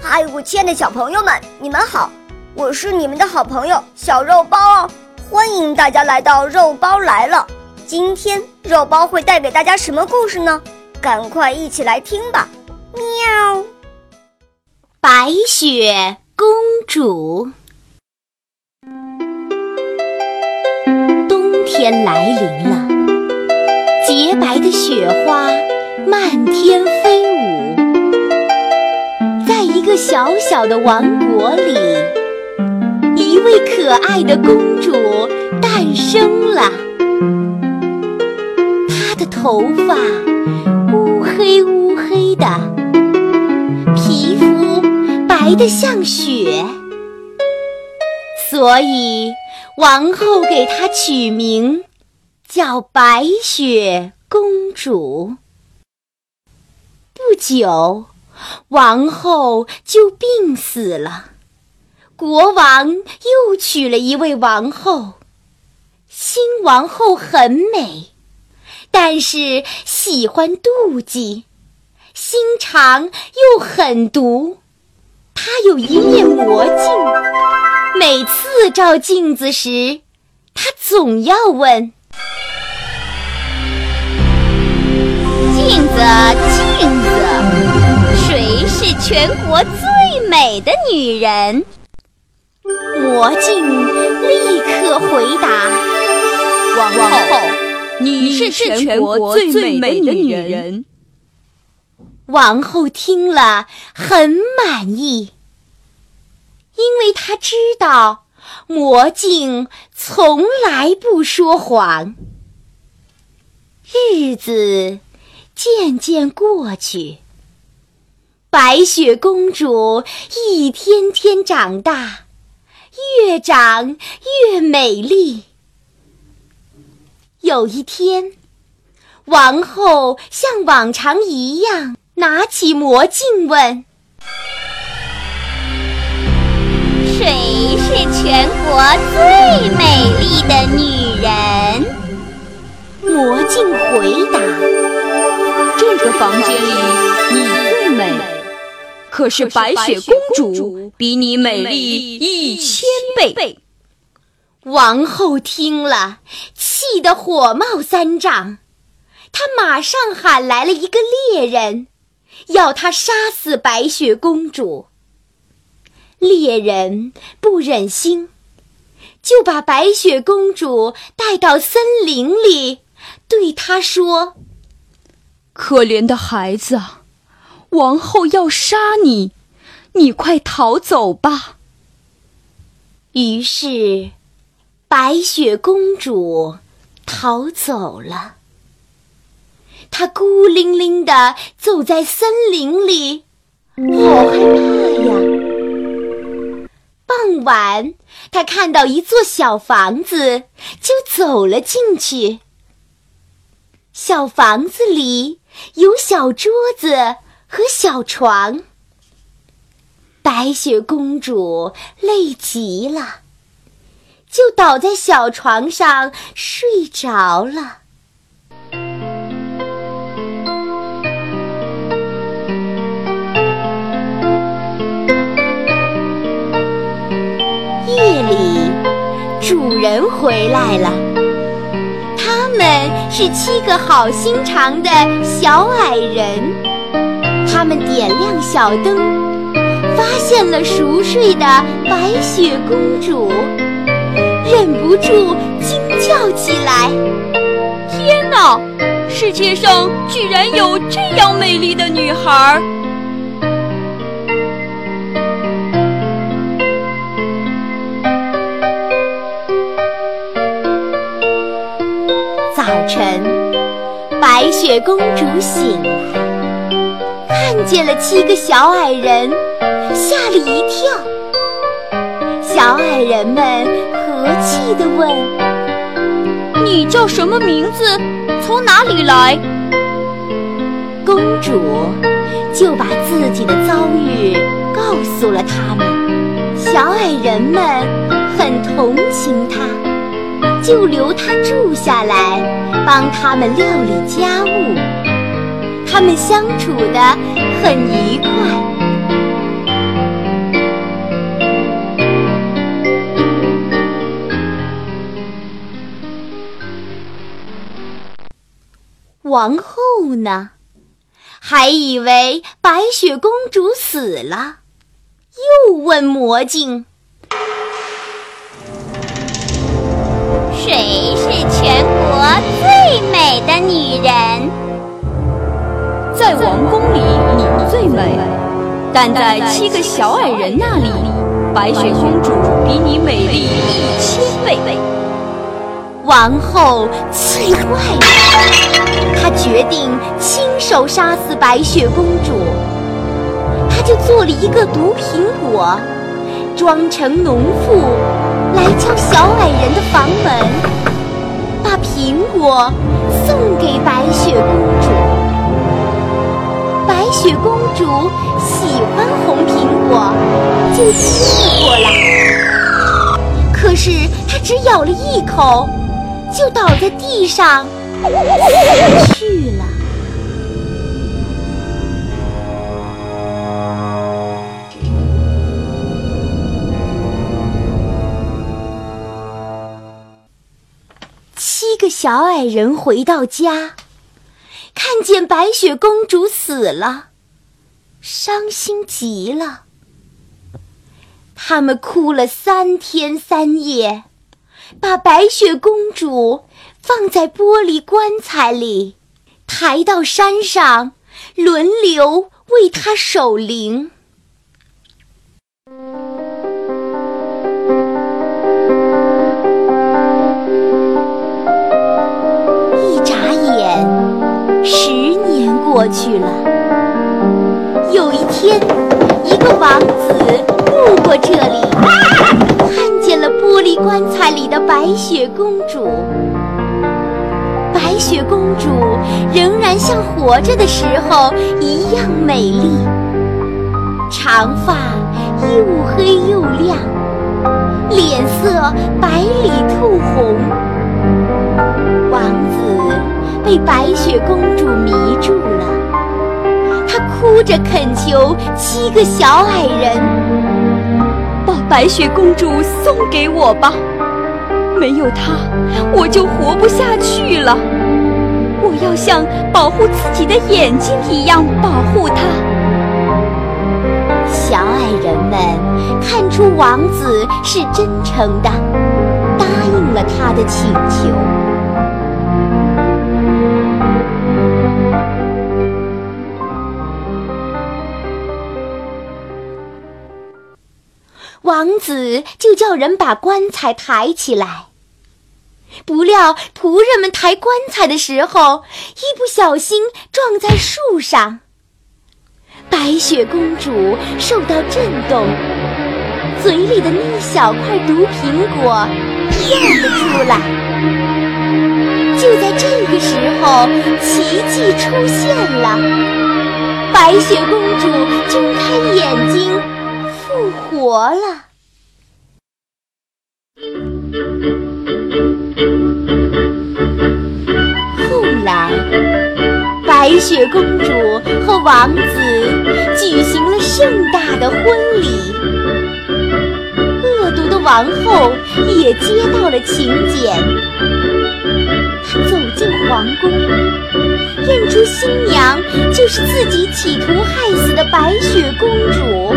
嗨，我亲爱的小朋友们，你们好！我是你们的好朋友小肉包哦，欢迎大家来到肉包来了。今天肉包会带给大家什么故事呢？赶快一起来听吧！喵。白雪公主。冬天来临了，洁白的雪花漫天飞，小小的王国里，一位可爱的公主诞生了。她的头发乌黑乌黑的，皮肤白得像雪，所以。王后给她取名叫白雪公主。不久，王后就病死了。国王又娶了一位王后。新王后很美，但是喜欢妒忌，心肠又狠毒。她有一面魔镜。每次照镜子时，她总要问：“镜子，镜子，是全国最美的女人？”魔镜立刻回答：“王后，你是全国最美的女人。”王后听了很满意。因为他知道魔镜从来不说谎。日子渐渐过去，白雪公主一天天长大，越长越美丽。有一天，王后像往常一样拿起魔镜问。谁是全国最美丽的女人？魔镜回答：“这个房间里，可是白雪公主比你美丽一千倍。”王后听了，气得火冒三丈，她马上喊来了一个猎人，要他杀死白雪公主。猎人不忍心，就把白雪公主带到森林里，对她说：“可怜的孩子，王后要杀你，你快逃走吧。”于是，白雪公主逃走了。她孤零零的走在森林里，好害怕呀！傍晚，他看到一座小房子，就走了进去。小房子里有小桌子和小床。白雪公主累极了，就倒在小床上睡着了。夜里主人回来了，他们是七个好心肠的小矮人。他们点亮小灯，发现了熟睡的白雪公主，忍不住惊叫起来：“天哪！世界上居然有这样美丽的女孩！”早晨，白雪公主醒了，看见了七个小矮人，吓了一跳。小矮人们和气地问：“你叫什么名字？从哪里来？”公主就把自己的遭遇告诉了他们。小矮人们很同情她。就留他住下来，帮他们料理家务。他们相处的很愉快。王后呢？还以为白雪公主死了，又问魔镜。谁是全国最美的女人？在王宫里你最美，但在七个小矮人那里，白雪公主比你美丽一千倍。王后气坏了，她决定亲手杀死白雪公主。她就做了一个毒苹果，装成农妇来敲小矮人的房门，把苹果送给白雪公主。公主喜欢红苹果，就接了过来。可是她只咬了一口。就倒在地上去了。七个小矮人回到家，看见白雪公主死了，伤心极了。他们哭了三天三夜。把白雪公主放在玻璃棺材里，抬到山上，轮流为她守灵。王子路过这里。看见了玻璃棺材里的白雪公主，白雪公主仍然像活着的时候一样美丽，长发又黑又亮，脸色白里透红。王子被白雪公主迷住了，哭着恳求七个小矮人把。白雪公主送给我吧，没有她我就活不下去了。我要像保护自己的眼睛一样保护她。小矮人们看出王子是真诚的，答应了他的请求。王子就叫人把棺材抬起来，不料仆人们抬棺材的时候，一不小心撞在树上。白雪公主受到震动，嘴里的那小块毒苹果掉了出来。就在这个时候，奇迹出现了，白雪公主睁开眼睛。活了。后来，白雪公主和王子举行了盛大的婚礼。恶毒的王后也接到了请柬。她走进皇宫，认出新娘就是自己企图害死的白雪公主。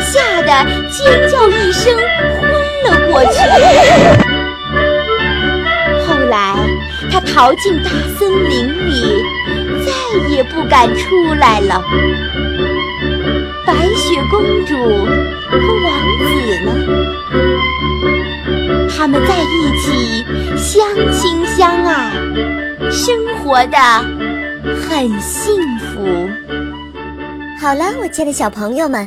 吓得尖叫一声，昏了过去。后来，他逃进大森林里，再也不敢出来了。白雪公主和王子呢？他们在一起，相亲相爱，生活的很幸福。好了，我亲爱的小朋友们。